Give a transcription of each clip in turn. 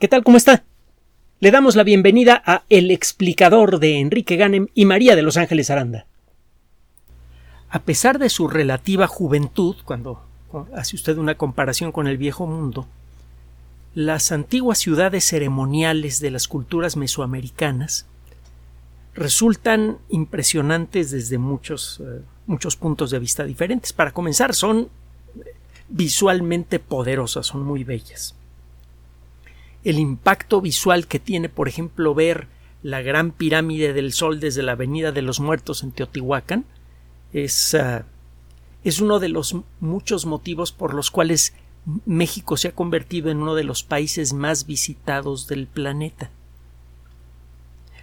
¿Qué tal? ¿Cómo está? Le damos la bienvenida a El explicador de Enrique Ganem y María de Los Ángeles Aranda. A pesar de su relativa juventud, cuando hace usted una comparación con el viejo mundo, las antiguas ciudades ceremoniales de las culturas mesoamericanas resultan impresionantes desde muchos, eh, muchos puntos de vista diferentes. Para comenzar, son visualmente poderosas, son muy bellas. El impacto visual que tiene, por ejemplo, ver la gran pirámide del Sol desde la Avenida de los Muertos en Teotihuacán es, ah, es uno de los muchos motivos por los cuales México se ha convertido en uno de los países más visitados del planeta.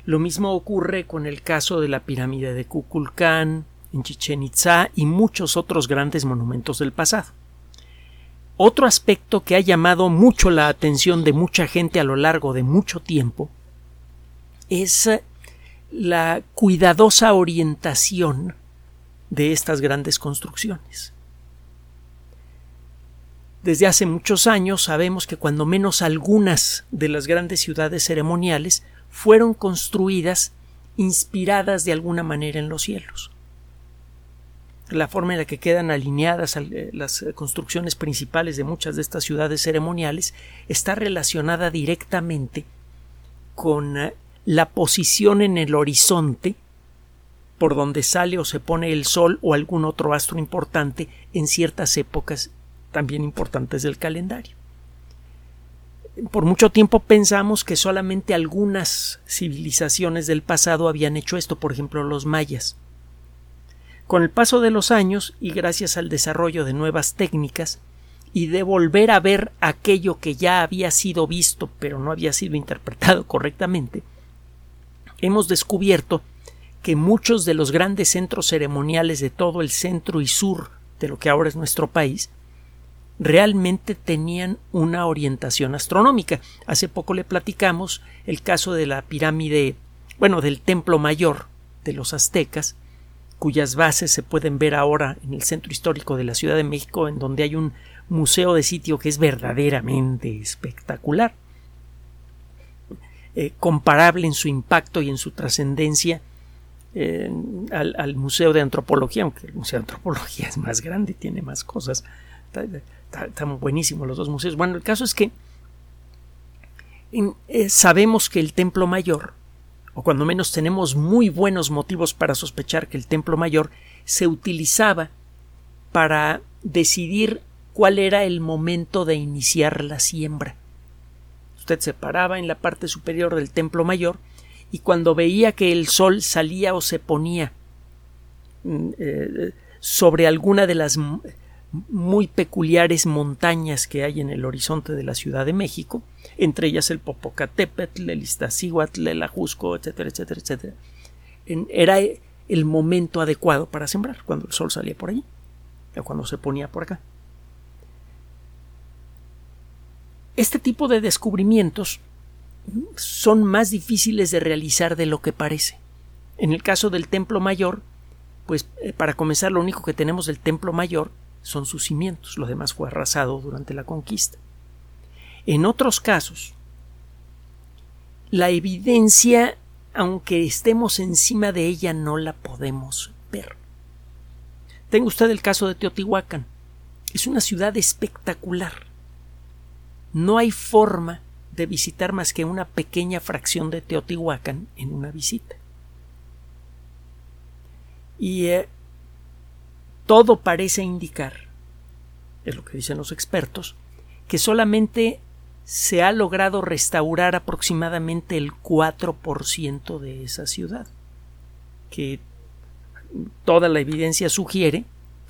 Lo mismo ocurre con el caso de la pirámide de Kukulcán, en Chichen Itzá y muchos otros grandes monumentos del pasado. Otro aspecto que ha llamado mucho la atención de mucha gente a lo largo de mucho tiempo es eh, la cuidadosa orientación de estas grandes construcciones. Desde hace muchos años sabemos que cuando menos algunas de las grandes ciudades ceremoniales fueron construidas inspiradas de alguna manera en los cielos. La forma en la que quedan alineadas eh, las construcciones principales de muchas de estas ciudades ceremoniales está relacionada directamente con eh, la posición en el horizonte por donde sale o se pone el Sol o algún otro astro importante en ciertas épocas también importantes del calendario. Por mucho tiempo pensamos que solamente algunas civilizaciones del pasado habían hecho esto, por ejemplo los mayas. Con el paso de los años y gracias al desarrollo de nuevas técnicas y de volver a ver aquello que ya había sido visto pero no había sido interpretado correctamente, hemos descubierto que muchos de los grandes centros ceremoniales de todo el centro y sur de lo que ahora es nuestro país realmente tenían una orientación astronómica. Hace poco le platicamos el caso de la pirámide, bueno, del templo mayor de los aztecas, cuyas bases se pueden ver ahora en el centro histórico de la Ciudad de México, en donde hay un museo de sitio que es verdaderamente espectacular, eh, comparable en su impacto y en su trascendencia al, Museo de Antropología, aunque el Museo de Antropología es más grande tiene más cosas. Están buenísimos los dos museos. Bueno, el caso es que eh, sabemos que el Templo Mayor, o cuando menos tenemos muy buenos motivos para sospechar que el Templo Mayor se utilizaba para decidir cuál era el momento de iniciar la siembra. Usted se paraba en la parte superior del Templo Mayor y cuando veía que el sol salía o se ponía mm, eh, sobre alguna de las muy peculiares montañas que hay en el horizonte de la Ciudad de México, entre ellas el Popocatépetl, el Iztaccíhuatl, el Ajusco, etcétera, etcétera, etcétera. era el momento adecuado para sembrar, cuando el sol salía por allí, o cuando se ponía por acá. Este tipo de descubrimientos son más difíciles de realizar de lo que parece. En el caso del templo mayor, pues eh, para comenzar lo único que tenemos del templo mayor son sus cimientos, lo demás fue arrasado durante la conquista. En otros casos, la evidencia, aunque estemos encima de ella, no la podemos ver. Tenga usted el caso de Teotihuacán. Es una ciudad espectacular. No hay forma de visitar más que una pequeña fracción de Teotihuacán en una visita. Y eh, todo parece indicar, es lo que dicen los expertos, que solamente se ha logrado restaurar aproximadamente el 4% de esa ciudad, que toda la evidencia sugiere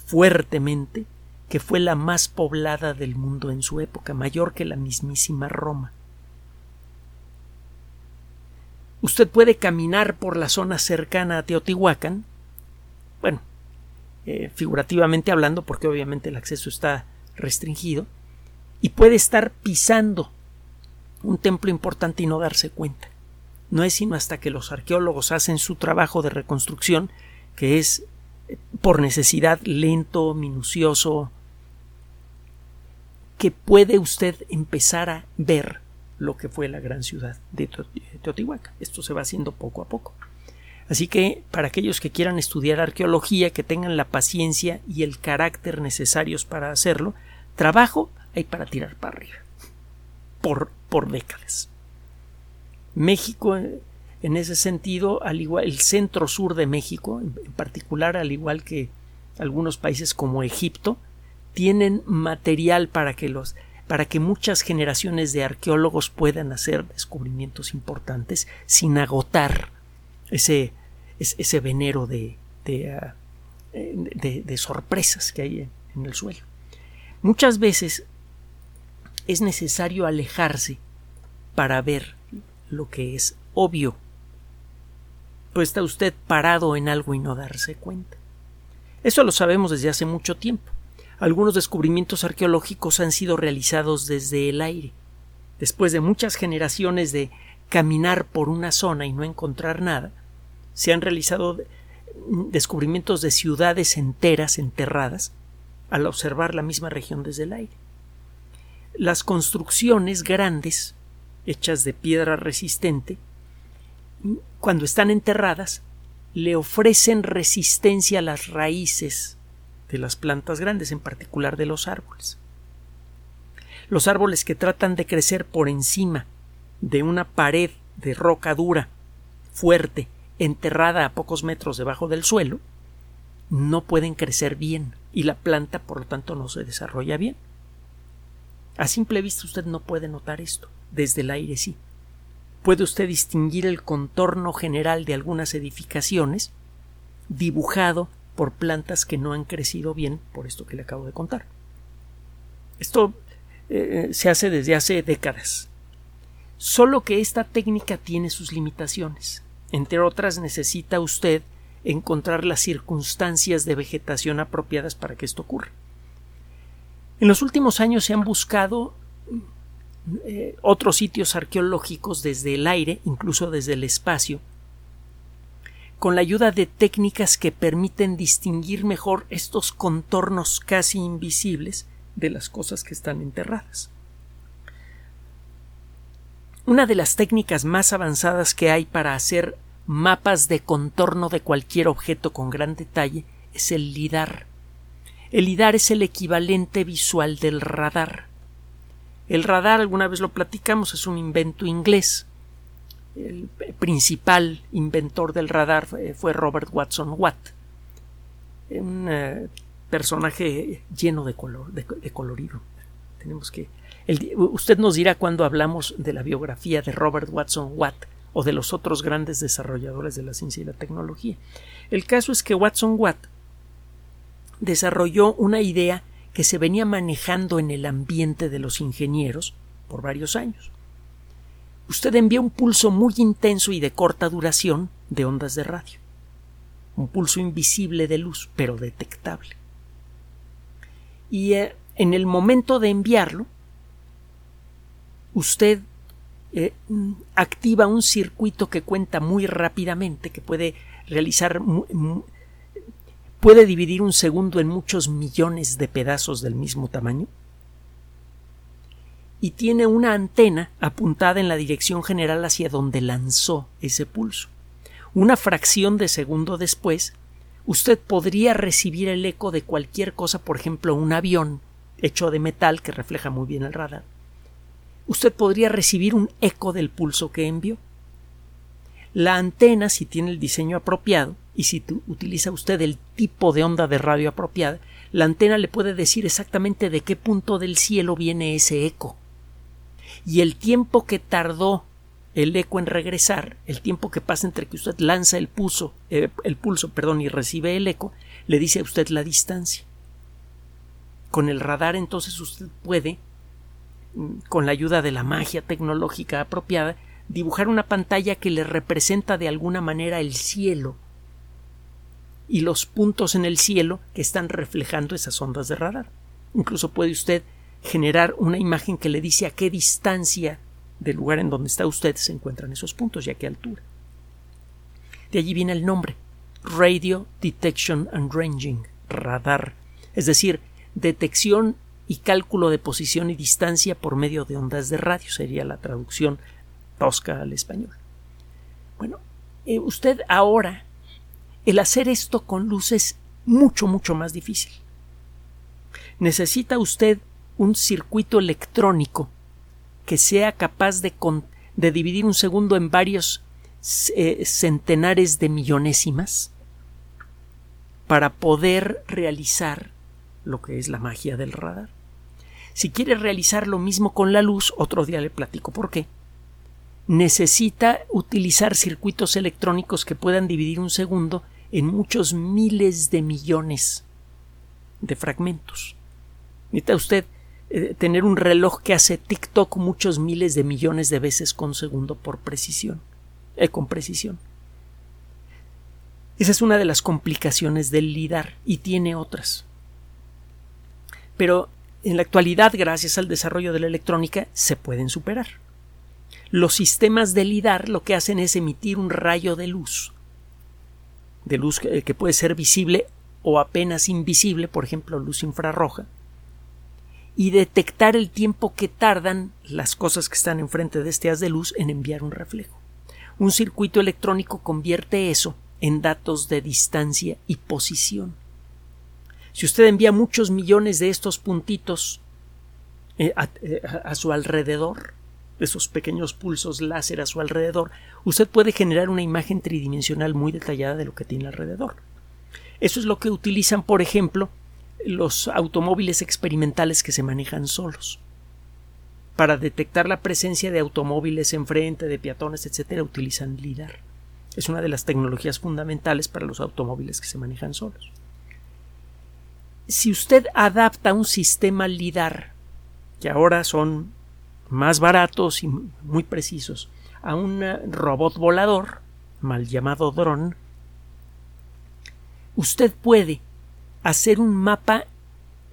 fuertemente que fue la más poblada del mundo en su época, mayor que la mismísima Roma. Usted puede caminar por la zona cercana a Teotihuacán, bueno, eh, figurativamente hablando, porque obviamente el acceso está restringido, y puede estar pisando un templo importante y no darse cuenta. No es sino hasta que los arqueólogos hacen su trabajo de reconstrucción, que es eh, por necesidad lento, minucioso, que puede usted empezar a ver lo que fue la gran ciudad de Teotihuacán. Esto se va haciendo poco a poco. Así que para aquellos que quieran estudiar arqueología, que tengan la paciencia y el carácter necesarios para hacerlo, trabajo hay para tirar para arriba. Por, por décadas. México, en ese sentido, al igual el centro sur de México, en particular, al igual que algunos países como Egipto, tienen material para que los para que muchas generaciones de arqueólogos puedan hacer descubrimientos importantes sin agotar ese, ese venero de, ah, de, de, sorpresas que hay en el suelo. Muchas veces es necesario alejarse para ver lo que es obvio. Pues está usted parado en algo y no darse cuenta. Eso lo sabemos desde hace mucho tiempo. Algunos descubrimientos arqueológicos han sido realizados desde el aire. Después de muchas generaciones de caminar por una zona y no encontrar nada, se han realizado descubrimientos de ciudades enteras enterradas al observar la misma región desde el aire. Las construcciones grandes, hechas de piedra resistente, cuando están enterradas, le ofrecen resistencia a las raíces de las plantas grandes, en particular de los árboles. Los árboles que tratan de crecer por encima de una pared de roca dura, fuerte, enterrada a pocos metros debajo del suelo, no pueden crecer bien y la planta por lo tanto no se desarrolla bien. A simple vista usted no puede notar esto, desde el aire sí. Puede usted distinguir el contorno general de algunas edificaciones dibujado por plantas que no han crecido bien por esto que le acabo de contar. Esto eh, se hace desde hace décadas. Solo que esta técnica tiene sus limitaciones. Entre otras necesita usted encontrar las circunstancias de vegetación apropiadas para que esto ocurra. En los últimos años se han buscado eh, otros sitios arqueológicos desde el aire, incluso desde el espacio, con la ayuda de técnicas que permiten distinguir mejor estos contornos casi invisibles de las cosas que están enterradas. Una de las técnicas más avanzadas que hay para hacer mapas de contorno de cualquier objeto con gran detalle es el lidar. El lidar es el equivalente visual del radar. El radar, alguna vez lo platicamos, es un invento inglés el principal inventor del radar fue Robert Watson Watt, un eh, personaje lleno de color, de, colorido. Tenemos que usted nos dirá cuando hablamos de la biografía de Robert Watson Watt o de los otros grandes desarrolladores de la ciencia y la tecnología. El caso es que Watson Watt desarrolló una idea que se venía manejando en el ambiente de los ingenieros por varios años usted envía un pulso muy intenso y de corta duración de ondas de radio. Un pulso invisible de luz, pero detectable. Y eh, en el momento de enviarlo, usted eh, activa un circuito que cuenta muy rápidamente, que puede realizar puede dividir un segundo en muchos millones de pedazos del mismo tamaño y tiene una antena apuntada en la dirección general hacia donde lanzó ese pulso. Una fracción de segundo después, usted podría recibir el eco de cualquier cosa, por ejemplo, un avión hecho de metal que refleja muy bien el radar. Usted podría recibir un eco del pulso que envió. La antena, si tiene el diseño apropiado y si utiliza usted el tipo de onda de radio apropiada, la antena le puede decir exactamente de qué punto del cielo viene ese eco y el tiempo que tardó el eco en regresar, el tiempo que pasa entre que usted lanza el pulso, eh, el pulso, perdón, y recibe el eco, le dice a usted la distancia. Con el radar entonces usted puede, con la ayuda de la magia tecnológica apropiada, dibujar una pantalla que le representa de alguna manera el cielo y los puntos en el cielo que están reflejando esas ondas de radar. Incluso puede usted generar una imagen que le dice a qué distancia del lugar en donde está usted se encuentran esos puntos y a qué altura. De allí viene el nombre Radio Detection and Ranging, radar, es decir, detección y cálculo de posición y distancia por medio de ondas de radio. Sería la traducción tosca al español. Bueno, eh, usted ahora, el hacer esto con luz es mucho, mucho más difícil. Necesita usted un circuito electrónico que sea capaz de, de dividir un segundo en varios eh, centenares de millonésimas para poder realizar lo que es la magia del radar. Si quiere realizar lo mismo con la luz, otro día le platico por qué. Necesita utilizar circuitos electrónicos que puedan dividir un segundo en muchos miles de millones de fragmentos. Necesita usted eh, tener un reloj que hace TikTok muchos miles de millones de veces con segundo por precisión, eh, con precisión. Esa es una de las complicaciones del LIDAR y tiene otras. Pero en la actualidad, gracias al desarrollo de la electrónica, se pueden superar. Los sistemas de LIDAR lo que hacen es emitir un rayo de luz, de luz que puede ser visible o apenas invisible, por ejemplo, luz infrarroja, y detectar el tiempo que tardan las cosas que están enfrente de este haz de luz en enviar un reflejo. Un circuito electrónico convierte eso en datos de distancia y posición. Si usted envía muchos millones de estos puntitos eh, eh, a, su alrededor, esos pequeños pulsos láser a su alrededor, usted puede generar una imagen tridimensional muy detallada de lo que tiene alrededor. Eso es lo que utilizan, por ejemplo, los automóviles experimentales que se manejan solos. Para detectar la presencia de automóviles enfrente, de peatones, etc., utilizan LIDAR. Es una de las tecnologías fundamentales para los automóviles que se manejan solos. Si usted adapta un sistema LIDAR, que ahora son más baratos y muy precisos, a un robot volador, mal llamado dron, usted puede hacer un mapa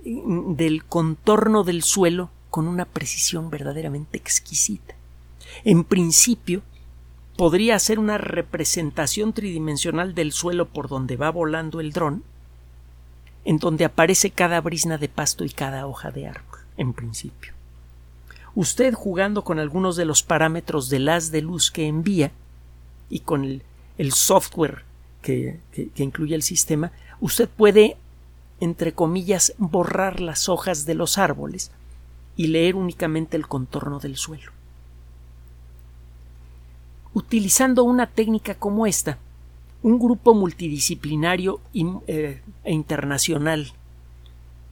mm, del contorno del suelo con una precisión verdaderamente exquisita. En principio, podría hacer una representación tridimensional del suelo por donde va volando el dron, en donde aparece cada brisna de pasto y cada hoja de árbol, en principio. Usted jugando con algunos de los parámetros del haz de luz que envía y con el, software que incluye el sistema, usted puede entre comillas, borrar las hojas de los árboles y leer únicamente el contorno del suelo. Utilizando una técnica como esta, un grupo multidisciplinario eh, e internacional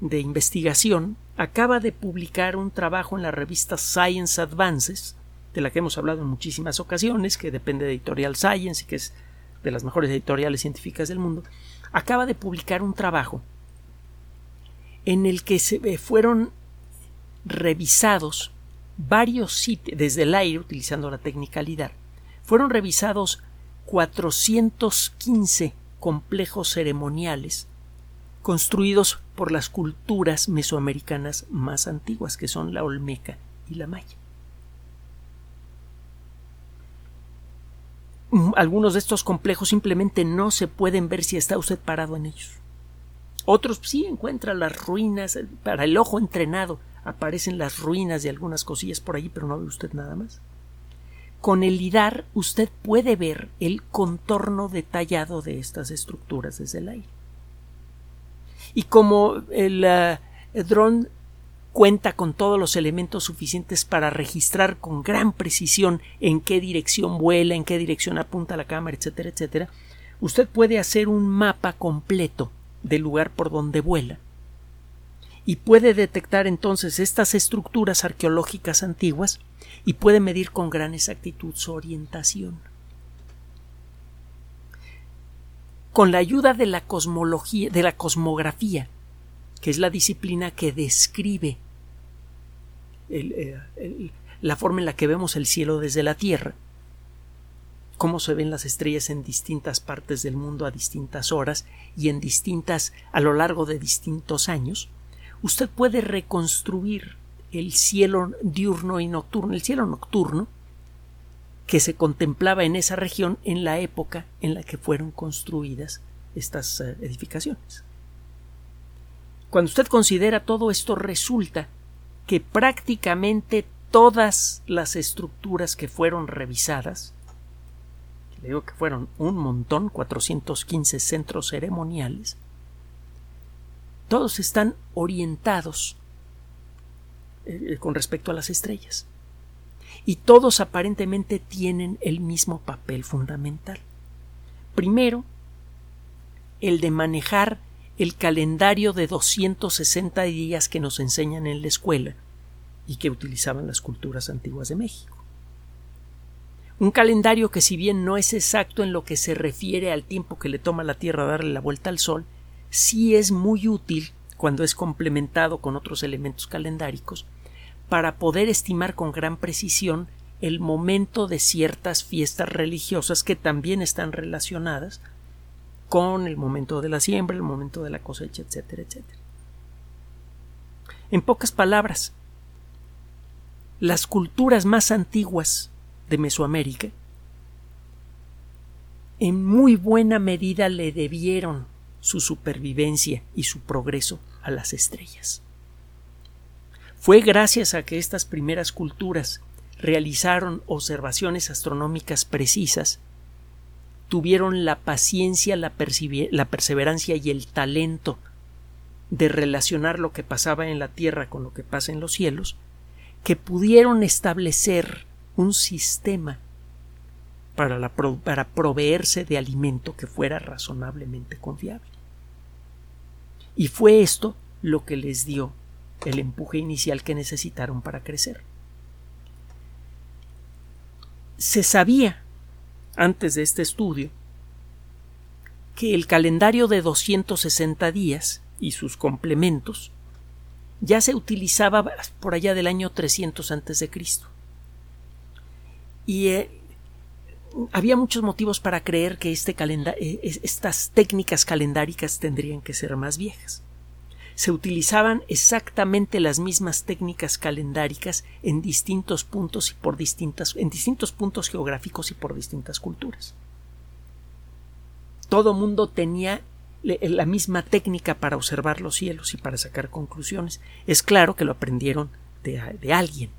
de investigación acaba de publicar un trabajo en la revista Science Advances, de la que hemos hablado en muchísimas ocasiones, que depende de Editorial Science y que es de las mejores editoriales científicas del mundo, acaba de publicar un trabajo en el que se fueron revisados varios sitios desde el aire utilizando la técnica LIDAR. Fueron revisados 415 complejos ceremoniales construidos por las culturas mesoamericanas más antiguas, que son la Olmeca y la Maya. Mm, algunos de estos complejos simplemente no se pueden ver si está usted parado en ellos. Otros sí encuentran las ruinas, para el ojo entrenado aparecen las ruinas de algunas cosillas por allí, pero no ve usted nada más. Con el lidar usted puede ver el contorno detallado de estas estructuras desde el aire. Y como el, eh, dron cuenta con todos los elementos suficientes para registrar con gran precisión en qué dirección vuela, en qué dirección apunta la cámara, etcétera, etcétera, usted puede hacer un mapa completo del lugar por donde vuela y puede detectar entonces estas estructuras arqueológicas antiguas y puede medir con gran exactitud su orientación. Con la ayuda de la cosmología, de la cosmografía, que es la disciplina que describe eh, la forma en la que vemos el cielo desde la Tierra, cómo se ven las estrellas en distintas partes del mundo a distintas horas y en distintas a lo largo de distintos años, usted puede reconstruir el cielo diurno y nocturno, el cielo nocturno que se contemplaba en esa región en la época en la que fueron construidas estas eh, edificaciones. cuando usted considera todo esto, resulta que prácticamente todas las estructuras que fueron revisadas, le digo que fueron un montón, 415 centros ceremoniales, todos están orientados eh, con respecto a las estrellas. Y todos aparentemente tienen el mismo papel fundamental. Primero, el de manejar el calendario de 260 días que nos enseñan en la escuela y que utilizaban las culturas antiguas de México. Un calendario que si bien no es exacto en lo que se refiere al tiempo que le toma la Tierra darle la vuelta al Sol, sí es muy útil cuando es complementado con otros elementos calendáricos para poder estimar con gran precisión el momento de ciertas fiestas religiosas que también están relacionadas con el momento de la siembra, el momento de la cosecha, etcétera, etcétera. En pocas palabras, las culturas más antiguas de Mesoamérica en muy buena medida le debieron su supervivencia y su progreso a las estrellas. Fue gracias a que estas primeras culturas realizaron observaciones astronómicas precisas tuvieron la paciencia, la, perseverancia y el talento de relacionar lo que pasaba en la tierra con lo que pasa en los cielos, que pudieron establecer un sistema para, para proveerse de alimento que fuera razonablemente confiable. Y fue esto lo que les dio el empuje inicial que necesitaron para crecer. Se sabía antes de este estudio que el calendario de 260 días y sus complementos ya se utilizaba por allá del año 300 antes de Cristo. Y eh, había muchos motivos para creer que este eh, estas técnicas calendáricas tendrían que ser más viejas se utilizaban exactamente las mismas técnicas calendáricas en distintos puntos y por distintas en distintos puntos geográficos y por distintas culturas. Todo mundo tenía la misma técnica para observar los cielos y para sacar conclusiones. Es claro que lo aprendieron de, de alguien.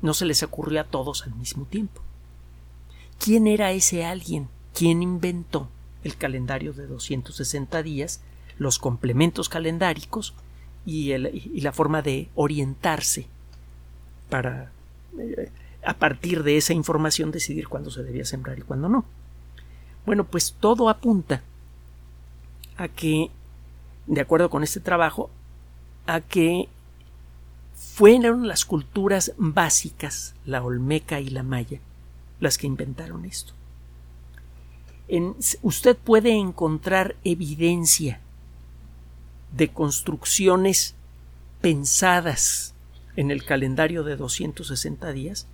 No se les ocurrió a todos al mismo tiempo. ¿Quién era ese alguien? ¿Quién inventó el calendario de 260 días los complementos calendáricos y, la forma de orientarse para eh, a partir de esa información decidir cuándo se debía sembrar y cuándo no. Bueno, pues todo apunta a que, de acuerdo con este trabajo, a que fueron las culturas básicas, la olmeca y la maya, las que inventaron esto. usted puede encontrar evidencia de construcciones pensadas en el calendario de 260 días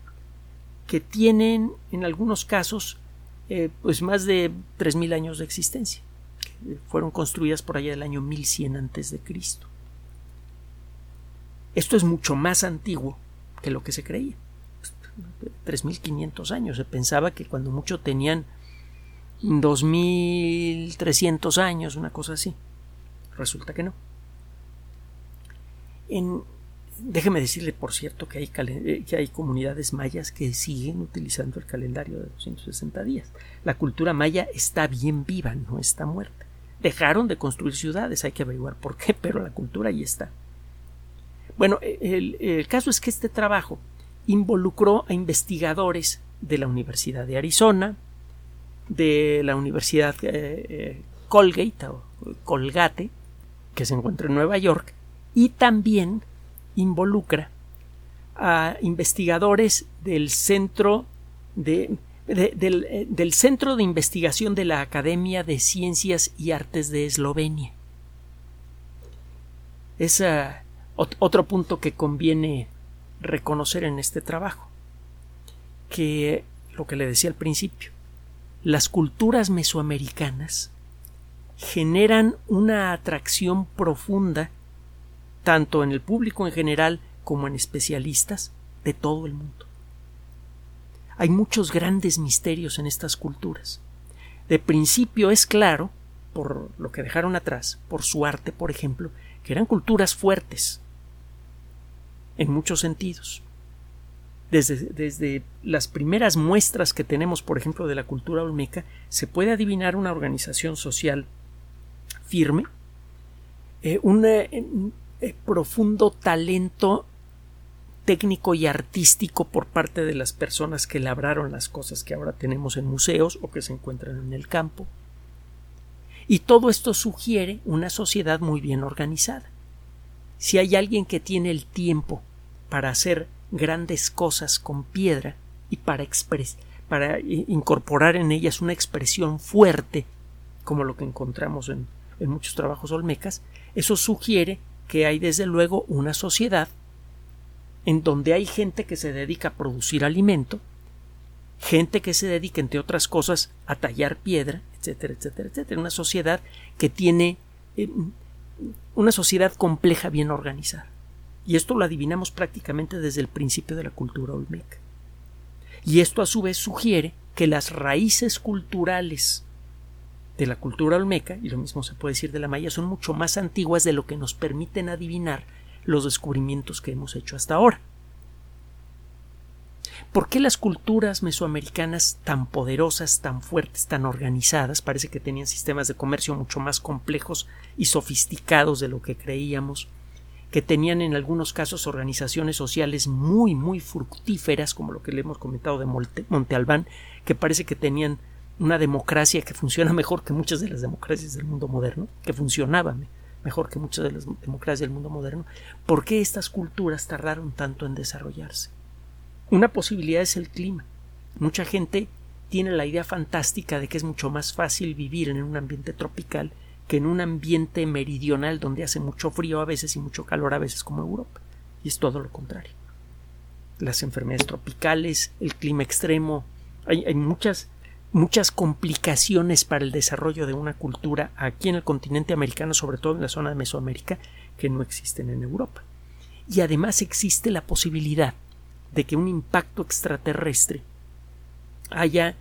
que tienen en algunos casos eh, pues más de 3.000 años de existencia. fueron construidas por allá del año 1100 antes de Cristo. Esto es mucho más antiguo que lo que se creía. 3.500 años. Se pensaba que cuando mucho tenían 2.300 años, una cosa así. Resulta que no. En, déjeme decirle, por cierto, que hay, eh, que hay comunidades mayas que siguen utilizando el calendario de 260 días. La cultura maya está bien viva, no está muerta. Dejaron de construir ciudades, hay que averiguar por qué, pero la cultura ahí está. Bueno, el, el caso es que este trabajo involucró a investigadores de la Universidad de Arizona, de la Universidad eh, eh, Colgate o Colgate, que se encuentra en Nueva York, y también involucra a investigadores del centro de, del, del, Centro de Investigación de la Academia de Ciencias y Artes de Eslovenia. Es ah, otro punto que conviene reconocer en este trabajo, que lo que le decía al principio, las culturas mesoamericanas generan una atracción profunda tanto en el público en general como en especialistas de todo el mundo. Hay muchos grandes misterios en estas culturas. De principio es claro, por lo que dejaron atrás, por su arte, por ejemplo, que eran culturas fuertes en muchos sentidos. Desde, desde, las primeras muestras que tenemos, por ejemplo, de la cultura olmeca, se puede adivinar una organización social firme, eh, un eh, eh, profundo talento técnico y artístico por parte de las personas que labraron las cosas que ahora tenemos en museos o que se encuentran en el campo. Y todo esto sugiere una sociedad muy bien organizada. Si hay alguien que tiene el tiempo para hacer grandes cosas con piedra y para, para incorporar en ellas una expresión fuerte, como lo que encontramos en, muchos trabajos olmecas, eso sugiere que hay desde luego una sociedad en donde hay gente que se dedica a producir alimento, gente que se dedica, entre otras cosas, a tallar piedra, etcétera, etcétera, etcétera. Una sociedad que tiene eh, una sociedad compleja, bien organizada. Y esto lo adivinamos prácticamente desde el principio de la cultura olmeca. Y esto a su vez sugiere que las raíces culturales de la cultura olmeca, y lo mismo se puede decir de la maya, son mucho más antiguas de lo que nos permiten adivinar los descubrimientos que hemos hecho hasta ahora. ¿Por qué las culturas mesoamericanas tan poderosas, tan fuertes, tan organizadas, parece que tenían sistemas de comercio mucho más complejos y sofisticados de lo que creíamos, que tenían en algunos casos organizaciones sociales muy, muy fructíferas, como lo que le hemos comentado de Monte, que parece que tenían una democracia que funciona mejor que muchas de las democracias del mundo moderno, que funcionaban mejor que muchas de las democracias del mundo moderno, ¿por qué estas culturas tardaron tanto en desarrollarse? Una posibilidad es el clima. Mucha gente tiene la idea fantástica de que es mucho más fácil vivir en un ambiente tropical que en un ambiente meridional donde hace mucho frío a veces y mucho calor a veces como Europa. Y es todo lo contrario. Las enfermedades tropicales, el clima extremo, hay, muchas muchas complicaciones para el desarrollo de una cultura aquí en el continente americano, sobre todo en la zona de Mesoamérica, que no existen en Europa. Y además existe la posibilidad de que un impacto extraterrestre haya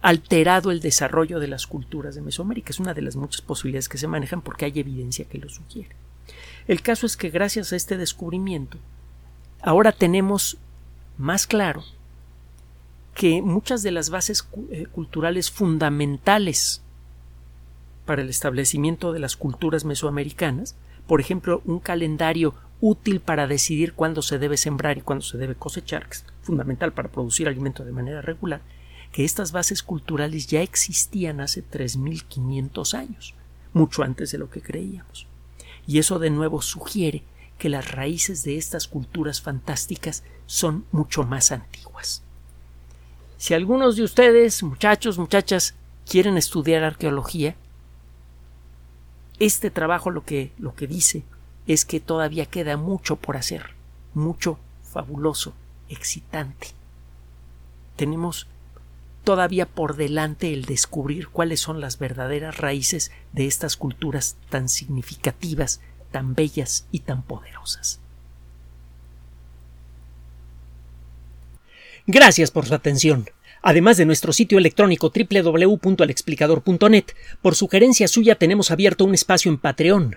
alterado el desarrollo de las culturas de Mesoamérica. Es una de las muchas posibilidades que se manejan porque hay evidencia que lo sugiere. El caso es que gracias a este descubrimiento, ahora tenemos más claro que muchas de las bases eh, culturales fundamentales para el establecimiento de las culturas mesoamericanas, por ejemplo, un calendario útil para decidir cuándo se debe sembrar y cuándo se debe cosechar, que es fundamental para producir alimento de manera regular, que estas bases culturales ya existían hace 3.500 años, mucho antes de lo que creíamos. Y eso de nuevo sugiere que las raíces de estas culturas fantásticas son mucho más antiguas. Si algunos de ustedes, muchachos, muchachas, quieren estudiar arqueología, este trabajo lo que, lo que dice es que todavía queda mucho por hacer, mucho fabuloso, excitante. Tenemos todavía por delante el descubrir cuáles son las verdaderas raíces de estas culturas tan significativas, tan bellas y tan poderosas. Gracias por su atención. Además de nuestro sitio electrónico www.alexplicador.net, por sugerencia suya tenemos abierto un espacio en Patreon,